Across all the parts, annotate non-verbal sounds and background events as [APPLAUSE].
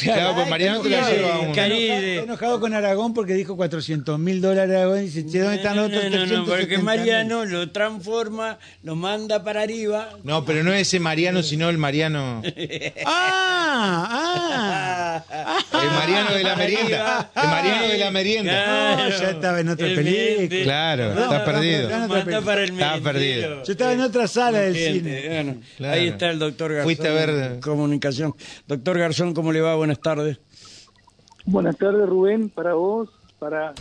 [LAUGHS] Claro, pues Mariano te la lleva a un... Cari- Está de- enojado, enojado con Aragón porque dijo 400 mil dólares a Aragón y dice, che, ¿dónde están los otros No, no, no, 370 porque? Mariano lo transforma, lo manda para arriba. No, pero no ese Mariano, sino el Mariano... [LAUGHS] Ah, ah. El Mariano de la merienda. El Mariano de la merienda. No, ya estaba en otra El película. Claro, No, está no, perdido. mentiro. perdido. Yo estaba en otra sala del cine. bueno, Claro. Ahí está el doctor Garzón. Fuiste a ver- Comunicación. Doctor Garzón, ¿cómo le va? Buenas tardes. Buenas tardes, Rubén, para vos, para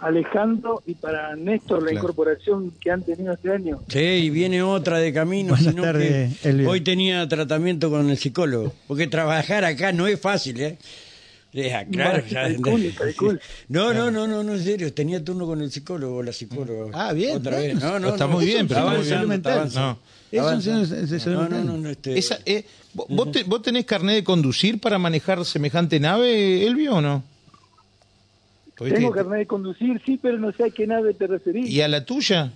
Alejandro y para Néstor, la Claro. incorporación que han tenido este año. Sí, y viene otra de camino. Buenas sino tardes, que Elvio. hoy tenía tratamiento con el psicólogo. Porque trabajar acá no es fácil, ¿eh? Eh, claro, Bueno, ya- calcule, calcule. No, no, no, no, no, en serio. Tenía turno con el psicólogo, la psicóloga. Ah, bien, Otra vez. No, no, Está no, muy bien, pero está está muy avanzando, No. No, no, no, no, ¿vos, vos te- vos tenés carnet de conducir para manejar semejante nave, Elvio, o no? Porque Tengo te- carnet de conducir, sí, pero no sé a qué nave te referís. ¿Y a la tuya?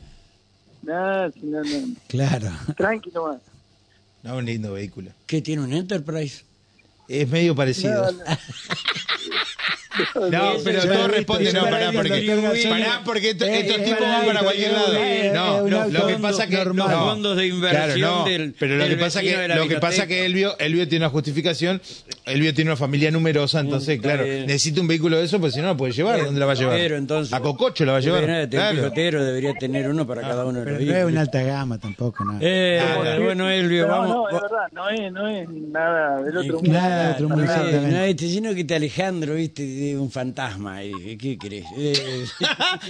Nada, sí, no, no. Claro. Tranqui nomás. No, un lindo vehículo. ¿Qué tiene un Enterprise? Es medio parecido. No, no. No, pero ya todo responde, no, pará, porque, pará, porque esto- Eh, estos eh, tipos van para cualquier lado. eh, No, un lo, que pasa que normal. Los no, fondos de inversión claro, no, del- pero lo del que pasa que lo que pasa que Elvio, Elvio tiene una justificación, Elvio tiene una familia numerosa, entonces Mm, está claro, necesita un vehículo de eso, porque si no la puede llevar, ¿dónde la va a llevar? Pero entonces, a Cococho la va a llevar. Claro. pilotero, debería tener uno para cada uno de Pero los no es una alta gama tampoco, ¿no? Eh, Nada. bueno, Elvio, no, vamos. no, es verdad, no es, no es nada del otro mundo. Otro no, exactamente. no, este, sino que te Alejandro, viste, de un fantasma. eh, ¿Qué querés? Eh,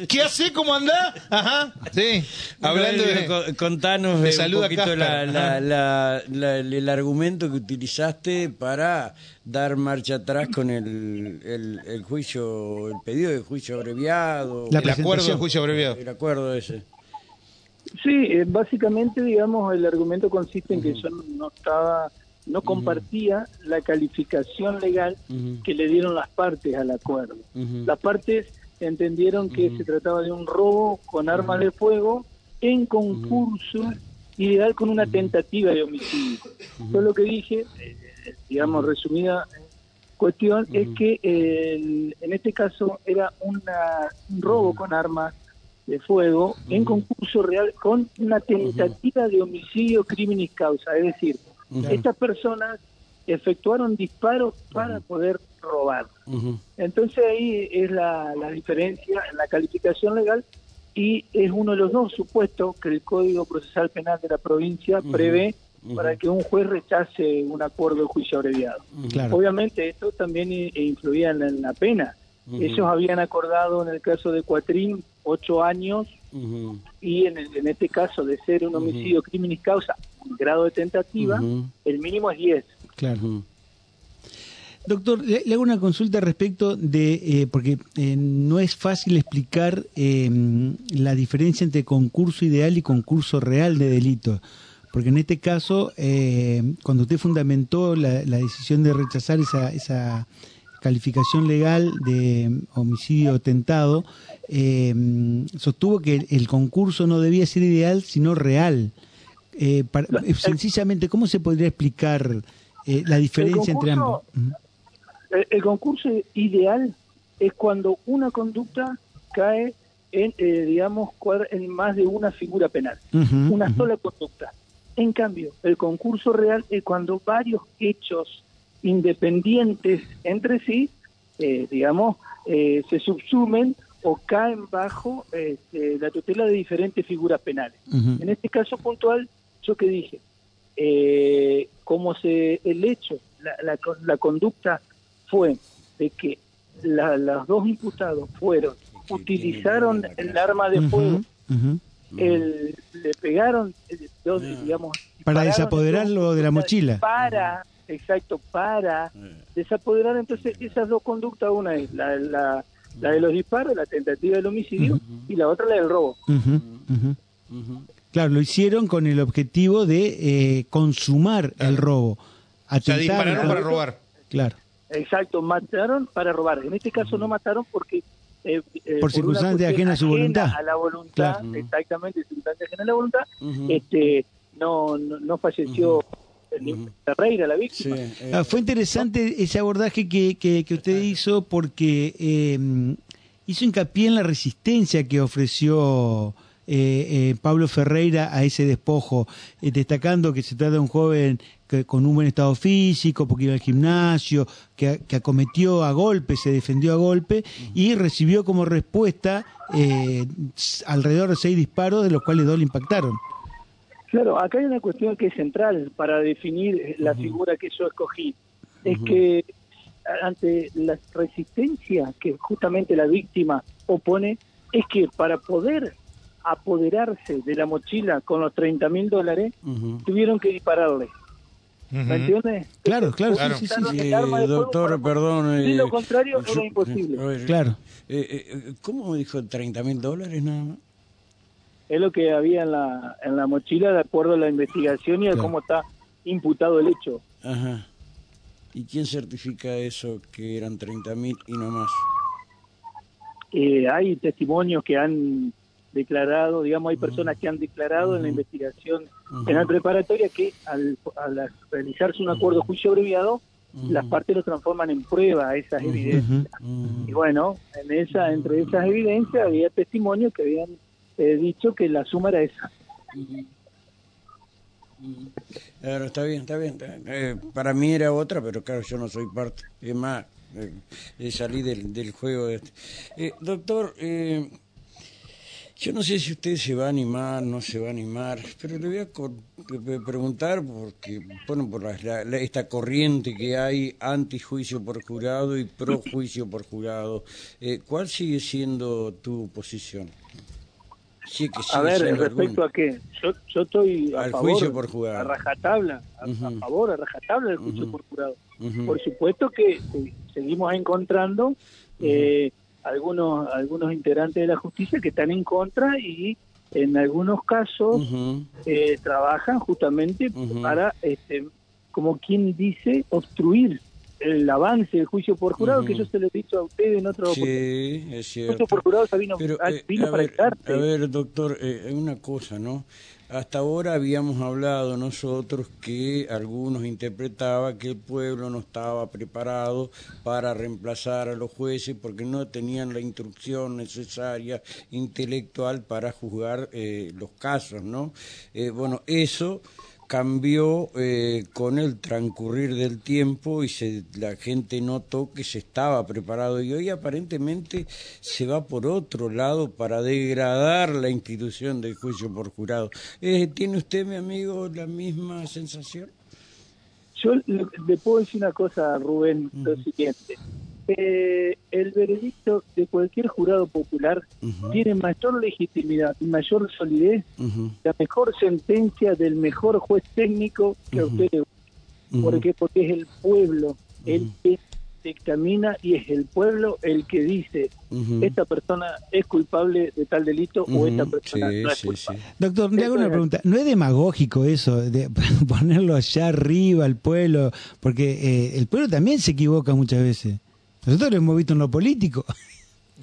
¿Qué hace? ¿Cómo anda? Ajá, sí. Hablando Elvio, de... co- Contanos eh, un poquito la, la- la- la- el argumento que utilizaste para dar marcha atrás con el, el, el juicio, el pedido de juicio abreviado, La el acuerdo de juicio abreviado. el acuerdo ese. Sí, eh, básicamente, digamos, el argumento consiste en que yo no estaba, no compartía la calificación legal que le dieron las partes al acuerdo. Las partes entendieron que se trataba de un robo con armas de fuego en concurso ilegal con una tentativa de homicidio. Yo lo que dije, eh, digamos, resumida cuestión, es que el- en este caso era una, un robo con armas de fuego en concurso real con una tentativa de homicidio criminis causa, es decir, estas personas efectuaron disparos para poder robar. Entonces ahí es la, la diferencia en la calificación legal y es uno de los dos supuestos que el Código Procesal Penal de la provincia prevé para que un juez rechace un acuerdo de juicio abreviado. Claro. Obviamente esto también i- influía en la, en la pena. Ellos habían acordado en el caso de Cuatrín ocho años Y en, el- en este caso de ser un homicidio criminis causa, un grado de tentativa, el mínimo es 10. Claro. Doctor, le, le hago una consulta respecto de, eh, porque eh, no es fácil explicar eh, la diferencia entre concurso ideal y concurso real de delito. Porque en este caso, eh, cuando usted fundamentó la, la decisión de rechazar esa, esa calificación legal de homicidio tentado, eh, sostuvo que el, concurso no debía ser ideal, sino real. Eh, para- eh, sencillamente, ¿cómo se podría explicar eh, la diferencia entre ambos? El, el concurso ideal es cuando una conducta cae en, eh, digamos, en más de una figura penal, una sola conducta. En cambio, el concurso real es cuando varios hechos independientes entre sí, eh, digamos, eh, se subsumen o caen bajo este, la tutela de diferentes figuras penales. En este caso puntual, yo que dije, eh, como se el hecho, la, la, la conducta fue de que la- los dos imputados fueron, utilizaron el arma de fuego, el- le pegaron, eh, dos, digamos, Para desapoderarlo de la mochila. Para, exacto, para desapoderar. Entonces, esas dos conductas, una es la, la, la de los disparos, la tentativa del homicidio, y la otra la del robo. Claro, lo hicieron con el objetivo de eh, consumar el robo. O sea, Atentaron dispararon para robar. Claro. Exacto, mataron para robar. En este caso no mataron porque... eh, eh, Por circunstancias cuestión ajenas a su voluntad. A la voluntad, Claro. exactamente, circunstancias ajenas a la voluntad, este, no, no, no falleció Ferreira, la víctima. Sí, eh, Ah, fue interesante ese abordaje que, que, que usted hizo porque eh, hizo hincapié en la resistencia que ofreció eh, eh, Pablo Ferreira a ese despojo, eh, destacando que se trata de un joven que, con un buen estado físico, porque iba al gimnasio, que, que acometió a golpe, se defendió a golpe y recibió como respuesta eh, alrededor de seis disparos, de los cuales dos le impactaron. Claro, acá hay una cuestión que es central para definir la figura que yo escogí. Es que ante la resistencia que justamente la víctima opone, es que para poder apoderarse de la mochila con los 30 mil dólares, tuvieron que dispararle. ¿Me entiendes? Claro, claro, Claro. sí, Eh, doctor, perdón. De eh, lo contrario, yo- era imposible. a ver, Claro. eh, eh, ¿Cómo dijo 30 mil dólares nada más? Es lo que había en la, en la mochila de acuerdo a la investigación y a Claro. cómo está imputado el hecho. Ajá. ¿Y quién certifica eso que eran 30 mil y no más? Eh, hay testimonios que han declarado, digamos, hay personas que han declarado en la investigación Ujú. penal preparatoria que al, al realizarse un acuerdo de juicio abreviado, las partes lo transforman en prueba esas evidencias. Y bueno, en esa, entre esas evidencias había testimonios que habían eh, dicho que la suma era esa. Claro, está bien, está bien. Eh, para mí era otra, pero claro, yo no soy parte. Es más, eh, eh, salí del, del juego. Este. Eh, doctor, eh, yo no sé si usted se va a animar, no se va a animar, pero le voy a preguntar porque, bueno, por la- la- esta corriente que hay anti-juicio por jurado y pro-juicio por jurado, eh, ¿cuál sigue siendo tu posición? Sí, que A ver, respecto a qué, yo, yo estoy a Al favor, juicio por jurado. a rajatabla, a, favor, a rajatabla del juicio por jurado. Por supuesto que seguimos encontrando eh, algunos algunos integrantes de la justicia que están en contra y en algunos casos eh, trabajan justamente para, este, como quien dice, obstruir el avance del juicio por jurado, que yo se lo he dicho a ustedes en otro Sí, es El juicio cierto. por jurado vino, Pero, ah, eh, vino a, para ver, a ver, doctor, eh, una cosa, ¿no? Hasta ahora habíamos hablado nosotros que algunos interpretaban que el pueblo no estaba preparado para reemplazar a los jueces porque no tenían la instrucción necesaria intelectual para juzgar eh, los casos, ¿no? Eh, bueno, eso cambió eh, con el transcurrir del tiempo y se, la gente notó que se estaba preparado y hoy aparentemente se va por otro lado para degradar la institución del juicio por jurado. Eh, ¿Tiene usted, mi amigo, la misma sensación? Yo le, le puedo decir una cosa, Rubén, lo siguiente. Eh, el veredicto de cualquier jurado popular tiene mayor legitimidad y mayor solidez, Ujú, la mejor sentencia del mejor juez técnico que a Ujú. usted le guste. ¿Por qué? Porque es el pueblo el que dictamina y es el pueblo el que dice esta persona es culpable de tal delito o esta persona sí, no es sí, culpable. sí. Doctor, le hago una pregunta. ¿No es demagógico eso de [LAUGHS] ponerlo allá arriba al pueblo? Porque eh, el pueblo también se equivoca muchas veces. Nosotros lo hemos visto en lo político. [LAUGHS]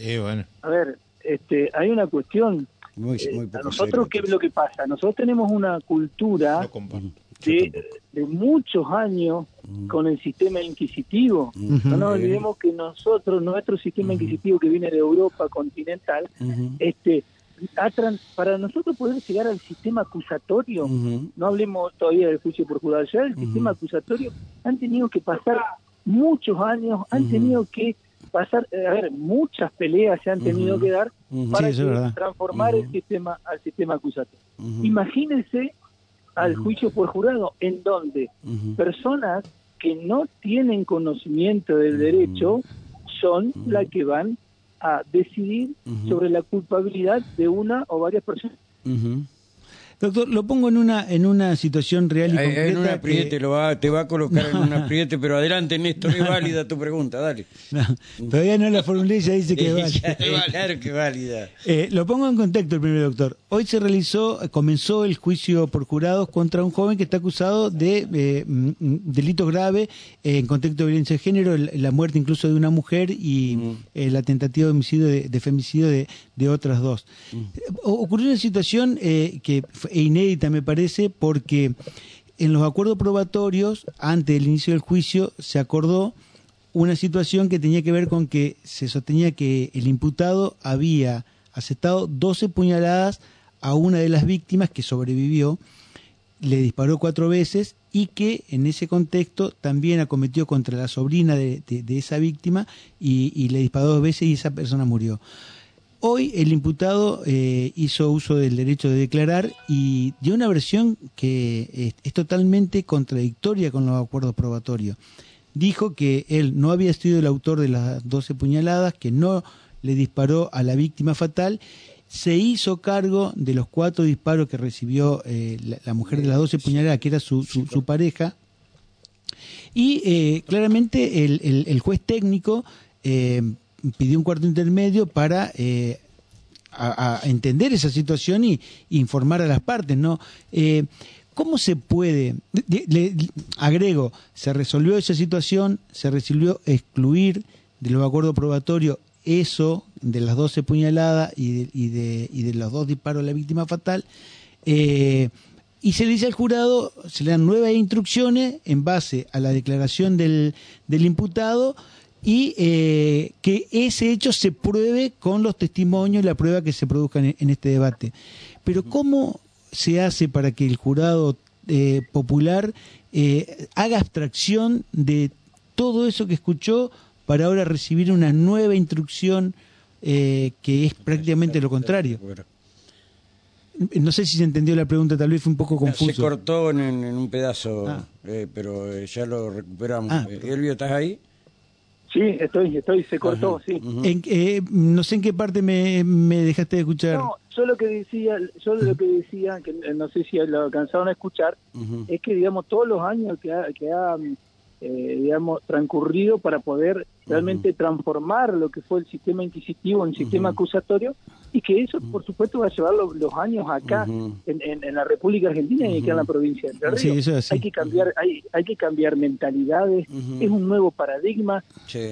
Eh, bueno. A ver, este, hay una cuestión. Muy, eh, muy a poco nosotros, ¿qué es lo que pasa? Nosotros tenemos una cultura No de, muchos años con el sistema inquisitivo. No nos Eh, olvidemos que nosotros, nuestro sistema inquisitivo que viene de Europa continental, este, para nosotros poder llegar al sistema acusatorio, no hablemos todavía del juicio por jurado, ya el sistema acusatorio han tenido que pasar muchos años, han tenido que pasar, eh, a ver, muchas peleas se han tenido que dar para Sí, que transformar el sistema al sistema acusatorio. Imagínense al juicio por jurado en donde personas que no tienen conocimiento del derecho son las que van a decidir sobre la culpabilidad de una o varias personas. Doctor, lo pongo en una en una situación real y Eh, concreta. En un que- apriete, lo va, te va a colocar en un [LAUGHS] apriete, pero adelante, Néstor, es [LAUGHS] válida tu pregunta, dale. No, todavía no la formulé, ya dice que [LAUGHS] vale. Claro que válida. Eh, lo pongo en contexto el primer doctor. Hoy se realizó, comenzó el juicio por jurados contra un joven que está acusado de eh, mm, mm, delitos graves eh, en contexto de violencia de género, la muerte incluso de una mujer y eh, la tentativa de homicidio, de, de femicidio de, de otras dos. Ocurrió una situación eh, que fue inédita, me parece, porque en los acuerdos probatorios, antes del inicio del juicio, se acordó una situación que tenía que ver con que se sostenía que el imputado había aceptado 12 puñaladas a una de las víctimas que sobrevivió, le disparó cuatro veces y que en ese contexto también acometió contra la sobrina de, esa víctima y, le disparó dos veces y esa persona murió. Hoy el imputado eh, hizo uso del derecho de declarar y dio una versión que es, totalmente contradictoria con los acuerdos probatorios. Dijo que él no había sido el autor de las 12 puñaladas, que no le disparó a la víctima fatal, se hizo cargo de los cuatro disparos que recibió eh, la, mujer de las 12 puñaladas, que era su, su, pareja, y eh, claramente el, el, juez técnico pidió un cuarto intermedio para eh, a, entender esa situación y, informar a las partes, ¿no? Eh, ¿Cómo se puede, le, agrego, se resolvió esa situación, se resolvió excluir de los acuerdos probatorios eso de las 12 puñaladas y de, y de, y de los dos disparos a la víctima fatal, eh, y se le dice al jurado, se le dan nuevas instrucciones en base a la declaración del, del imputado y eh, que ese hecho se pruebe con los testimonios y la prueba que se produzcan en, este debate. Pero ¿cómo se hace para que el jurado eh, popular eh, haga abstracción de todo eso que escuchó para ahora recibir una nueva instrucción que es prácticamente lo contrario? No sé si se entendió la pregunta, tal vez fue un poco confuso. Se cortó en, un pedazo, ah. pero ya lo recuperamos. Ah. Elvio, ¿estás ahí? Sí, estoy, estoy, se cortó, sí. Eh, no sé en qué parte me, me, dejaste de escuchar. No, yo lo que decía, yo lo que decía, que no sé si lo alcanzaron a escuchar, es que, digamos, todos los años que ha, que ha eh, digamos, transcurrido para poder realmente transformar lo que fue el sistema inquisitivo en sistema acusatorio y que eso, por supuesto, va a llevar los, años acá en, en, la República Argentina y acá en la provincia de Río. hay que cambiar, hay, hay que cambiar mentalidades, es un nuevo paradigma,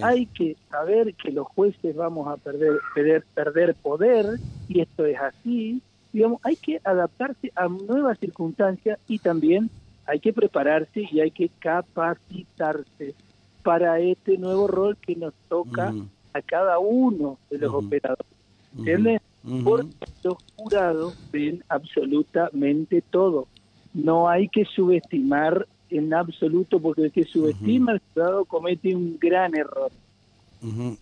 hay que saber que los jueces vamos a perder, perder, perder poder y esto es así, digamos, hay que adaptarse a nuevas circunstancias y también hay que prepararse y hay que capacitarse para este nuevo rol que nos toca a cada uno de los operadores. ¿Entiendes? Porque los jurados ven absolutamente todo. No hay que subestimar en absoluto, porque el que subestima al jurado comete un gran error.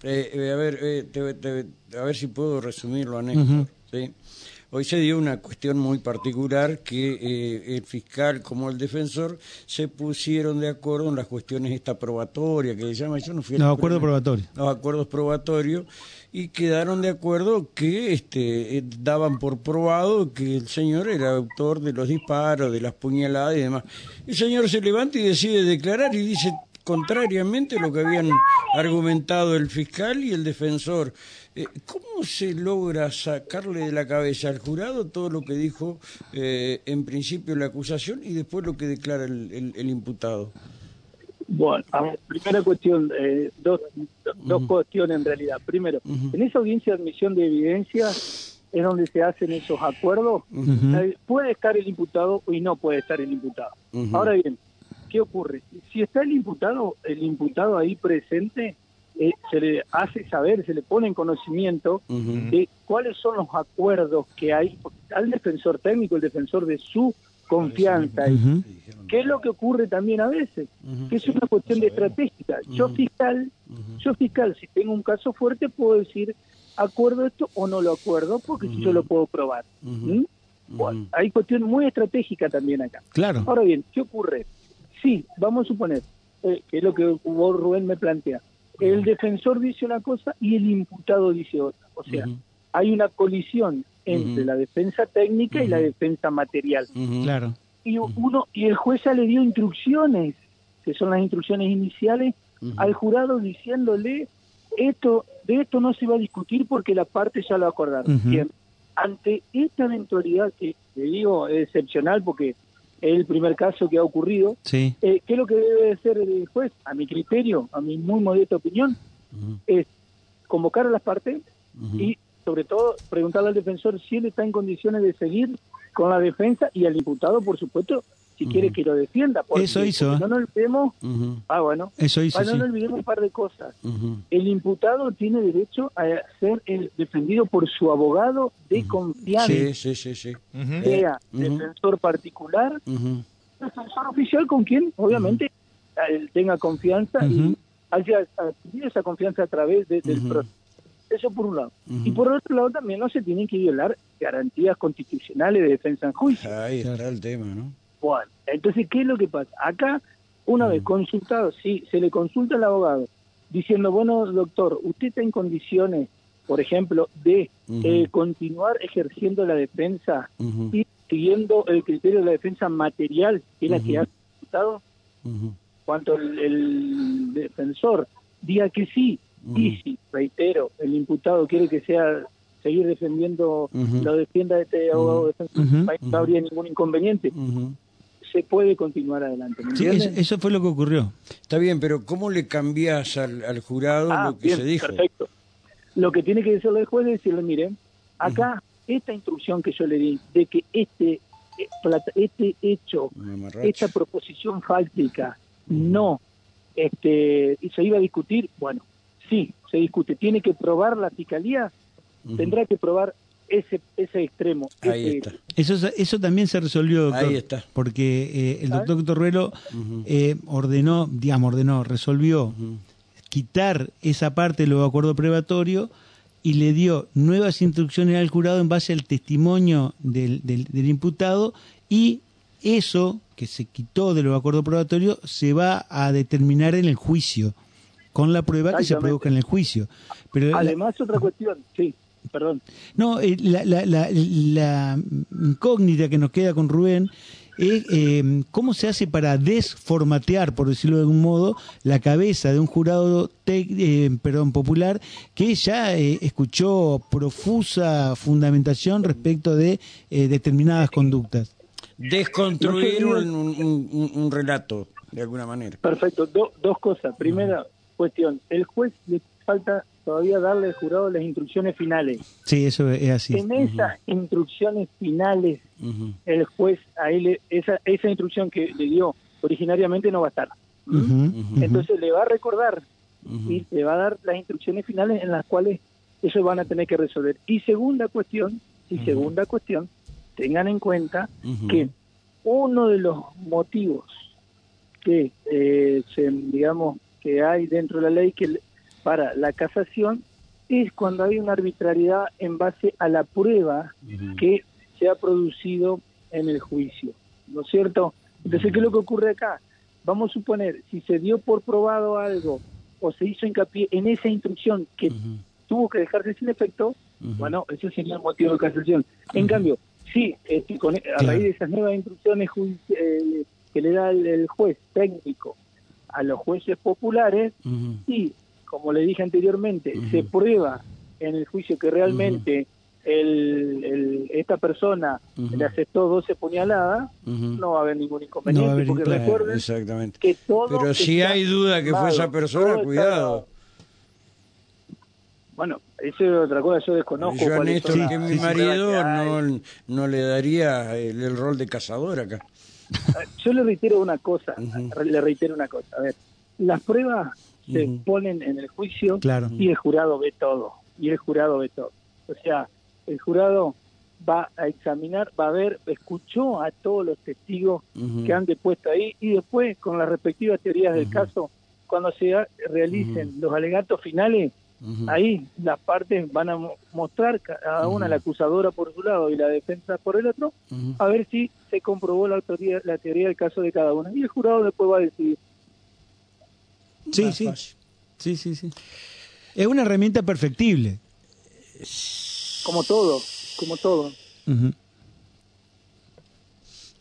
Eh, eh, a ver, eh, a ver si puedo resumirlo, Néstor. ¿sí? Hoy se dio una cuestión muy particular que eh, el fiscal como el defensor se pusieron de acuerdo en las cuestiones esta probatoria que se llama, yo no fui Los acuerdos probatorios. Los acuerdos probatorios y quedaron de acuerdo que este, eh, daban por probado que el señor era autor de los disparos, de las puñaladas y demás. El señor se levanta y decide declarar y dice contrariamente a lo que habían argumentado el fiscal y el defensor. Eh, ¿Cómo se logra sacarle de la cabeza al jurado todo lo que dijo eh, en principio la acusación y después lo que declara el, imputado? Bueno, primera cuestión, eh, dos, dos cuestiones en realidad. Primero, en esa audiencia de admisión de evidencia es donde se hacen esos acuerdos. Puede estar el imputado y no puede estar el imputado. Ahora bien, ¿qué ocurre? Si está el imputado, el imputado ahí presente, eh, se le hace saber, se le pone en conocimiento de cuáles son los acuerdos que hay al defensor técnico, el defensor de su confianza. ¿Qué es lo que ocurre también a veces? Que es una cuestión de estratégica. Yo fiscal, yo fiscal, si tengo un caso fuerte, puedo decir, acuerdo esto o no lo acuerdo, porque si yo lo puedo probar. Bueno, hay cuestión muy estratégica también acá. Claro. Ahora bien, ¿qué ocurre? Sí, vamos a suponer, eh, que es lo que vos, Rubén, me plantea el defensor dice una cosa y el imputado dice otra. O sea, hay una colisión entre la defensa técnica y la defensa material. Claro. Y uno y el juez ya le dio instrucciones, que son las instrucciones iniciales, al jurado diciéndole esto de esto no se va a discutir porque la parte ya lo acordaron. Bien. Ante esta eventualidad que le digo es excepcional porque el primer caso que ha ocurrido. Sí. Eh, ¿Qué es lo que debe hacer el juez? A mi criterio, a mi muy modesta opinión, es convocar a las partes y, sobre todo, preguntarle al defensor si él está en condiciones de seguir con la defensa y al imputado, por supuesto, si quiere que lo defienda. Porque, Eso hizo, porque ¿eh? no nos olvidemos, Ujú, ah, bueno, Eso hizo, ah, no nos olvidemos un par de cosas. El imputado tiene derecho a ser eh, defendido por su abogado de confianza, Sí, sí, sí, sea Ujú. defensor particular, defensor oficial con quien, obviamente, él tenga confianza y haya adquirido esa confianza a través de- del proceso. Eso por un lado. Y por otro lado también no se tienen que violar garantías constitucionales de defensa en juicio. Ahí está el tema, ¿no? Bueno, entonces, ¿qué es lo que pasa? Acá, una vez consultado, sí, se le consulta al abogado diciendo, bueno, doctor, ¿usted está en condiciones, por ejemplo, de eh, continuar ejerciendo la defensa y siguiendo el criterio de la defensa material, que es la que ha consultado? cuanto el, el defensor diga que sí, y si, reitero, el imputado quiere que sea seguir defendiendo, lo defienda este abogado defensor, no habría ningún inconveniente. Se puede continuar adelante. ¿me Sí, eso, fue lo que ocurrió. Está bien, pero ¿cómo le cambias al, al jurado Ah, lo que bien, se dijo? perfecto. Lo que tiene que decirle el juez es decirle, miren, acá esta instrucción que yo le di de que este eh, plata- este hecho, esta proposición fáctica no este y se iba a discutir, bueno, sí, se discute, tiene que probar la fiscalía, tendrá que probar ese ese extremo. Ahí ese está. Eso, eso también se resolvió, doctor. Ahí está. Porque eh, el doctor Torruelo eh, ordenó, digamos, ordenó, resolvió quitar esa parte de los acuerdos prebatorios y le dio nuevas instrucciones al jurado en base al testimonio del, del, del imputado y eso que se quitó de los acuerdos probatorios se va a determinar en el juicio con la prueba que se produzca en el juicio. Pero la- Además, otra cuestión, sí, perdón. no, eh, la, la, la, la incógnita que nos queda con Rubén es eh, cómo se hace para desformatear, por decirlo de algún modo, la cabeza de un jurado tec- eh, perdón, popular que ya eh, escuchó profusa fundamentación respecto de eh, determinadas conductas. Desconstruir No un, sé, un- un- un relato, de alguna manera. Perfecto, Do- dos cosas. Primera cuestión, el juez le falta todavía darle al jurado las instrucciones finales. Sí, eso es así. En esas instrucciones finales, el juez, a él, le- esa, esa instrucción que le dio originariamente no va a estar. ¿Mm? Entonces le va a recordar y le va a dar las instrucciones finales en las cuales ellos van a tener que resolver. Y segunda cuestión, y segunda cuestión, tengan en cuenta que uno de los motivos que eh, se, digamos que hay dentro de la ley que para la casación es cuando hay una arbitrariedad en base a la prueba que se ha producido en el juicio, ¿no es cierto? Entonces, ¿qué es lo que ocurre acá? Vamos a suponer, si se dio por probado algo o se hizo hincapié en esa instrucción que tuvo que dejarse sin efecto, bueno, ese sería el motivo de casación. En cambio, sí, este, con- a raíz de esas nuevas instrucciones eh, que le da el, el juez técnico a los jueces populares, sí, como le dije anteriormente, se prueba en el juicio que realmente el, el- esta persona Ujú. le aceptó 12 puñaladas, no va a haber ningún inconveniente, No haber porque recuerden Exactamente. que todo Pero si hay duda que fue esa persona, está cuidado. Bueno, eso es otra cosa, yo desconozco. Yo a Néstor, que mi marido, no, no le daría el, el rol de cazador acá. [LAUGHS] Yo le reitero una cosa, le reitero una cosa. A ver, las pruebas se ponen en el juicio Claro. y el jurado ve todo. Y el jurado ve todo. O sea, el jurado va a examinar, va a ver, escuchó a todos los testigos que han depuesto ahí y después, con las respectivas teorías del caso, cuando se realicen los alegatos finales, ahí las partes van a mo- mostrar cada una, la acusadora por su lado y la defensa por el otro, a ver si se comprobó la teoría, la teoría del caso de cada una. Y el jurado después va a decidir. Sí, Más sí. fácil. Sí, sí, sí. Es una herramienta perfectible. Como todo, como todo.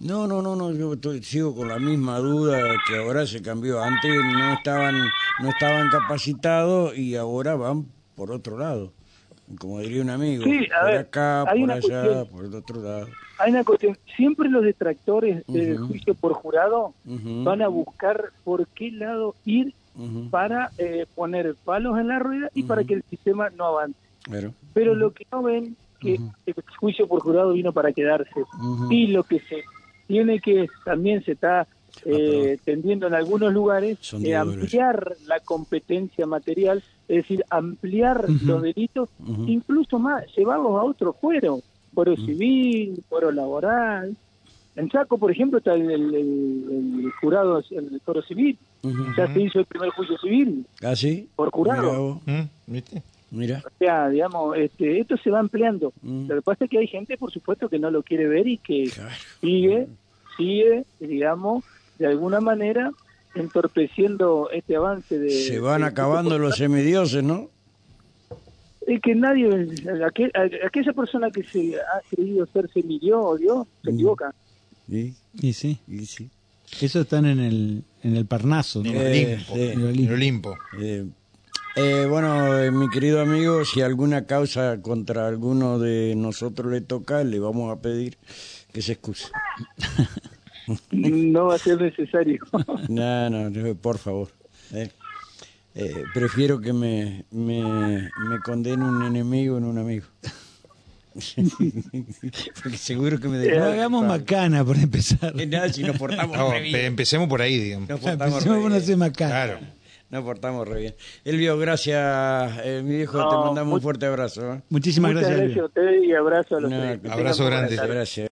No, no, no, no, yo estoy- sigo con la misma duda que ahora se cambió. Antes no estaban, no estaban capacitados y ahora van por otro lado. Como diría un amigo, Sí, a por ver, acá, hay por una allá, cuestión. por el otro lado. Hay una cuestión, siempre los detractores del juicio por jurado van a buscar por qué lado ir para eh, poner palos en la rueda y para que el sistema no avance. Pero lo que no ven que el juicio por jurado vino para quedarse. Y lo que se tiene que, también se está eh, tendiendo en algunos lugares, eh, ampliar la competencia material, es decir, ampliar los delitos, incluso más, llevarlos a otro fuero, fuero civil, fuero laboral. En Chaco, por ejemplo, está el, el- el- el jurado, el foro civil. Ya se hizo el primer juicio civil. ¿Ah, sí? Por jurado. Vos, ¿Mm? ¿Viste? Mira. O sea, digamos, este, esto se va ampliando. Mm. Lo que pasa es que hay gente, por supuesto, que no lo quiere ver y que Claro. sigue, sigue, digamos, de alguna manera entorpeciendo este avance de... Se van de- acabando los semidioses, ¿no? Es que nadie, aquel- aquella persona que se ha creído ser semidios o Dios, se Mm. equivoca. Y, Y sí, y sí. Eso están en el, en el Parnaso. ¿no? En Eh, Olimpo. sí. En el Olimpo. Eh, eh, bueno, eh, mi querido amigo, si alguna causa contra alguno de nosotros le toca, le vamos a pedir que se excuse. No va a ser necesario. [LAUGHS] No, no, no, por favor. Eh, eh, prefiero que me, me, me condene un enemigo en un amigo. [LAUGHS] Porque seguro que me No deja. hagamos macana por empezar. Eh, nada, si nos portamos [LAUGHS] No, re bien. pe- empecemos por ahí, digamos. Nos portamos Empecemos re por no bien. hacer macana. Claro. Nos portamos re bien. Elvio, gracias, eh, mi viejo. te No, mandamos muy- un fuerte abrazo. ¿eh? Muchísimas Muchas gracias. gracias Elvio. a ustedes y abrazo a los No, Abrazo grande. Gracias.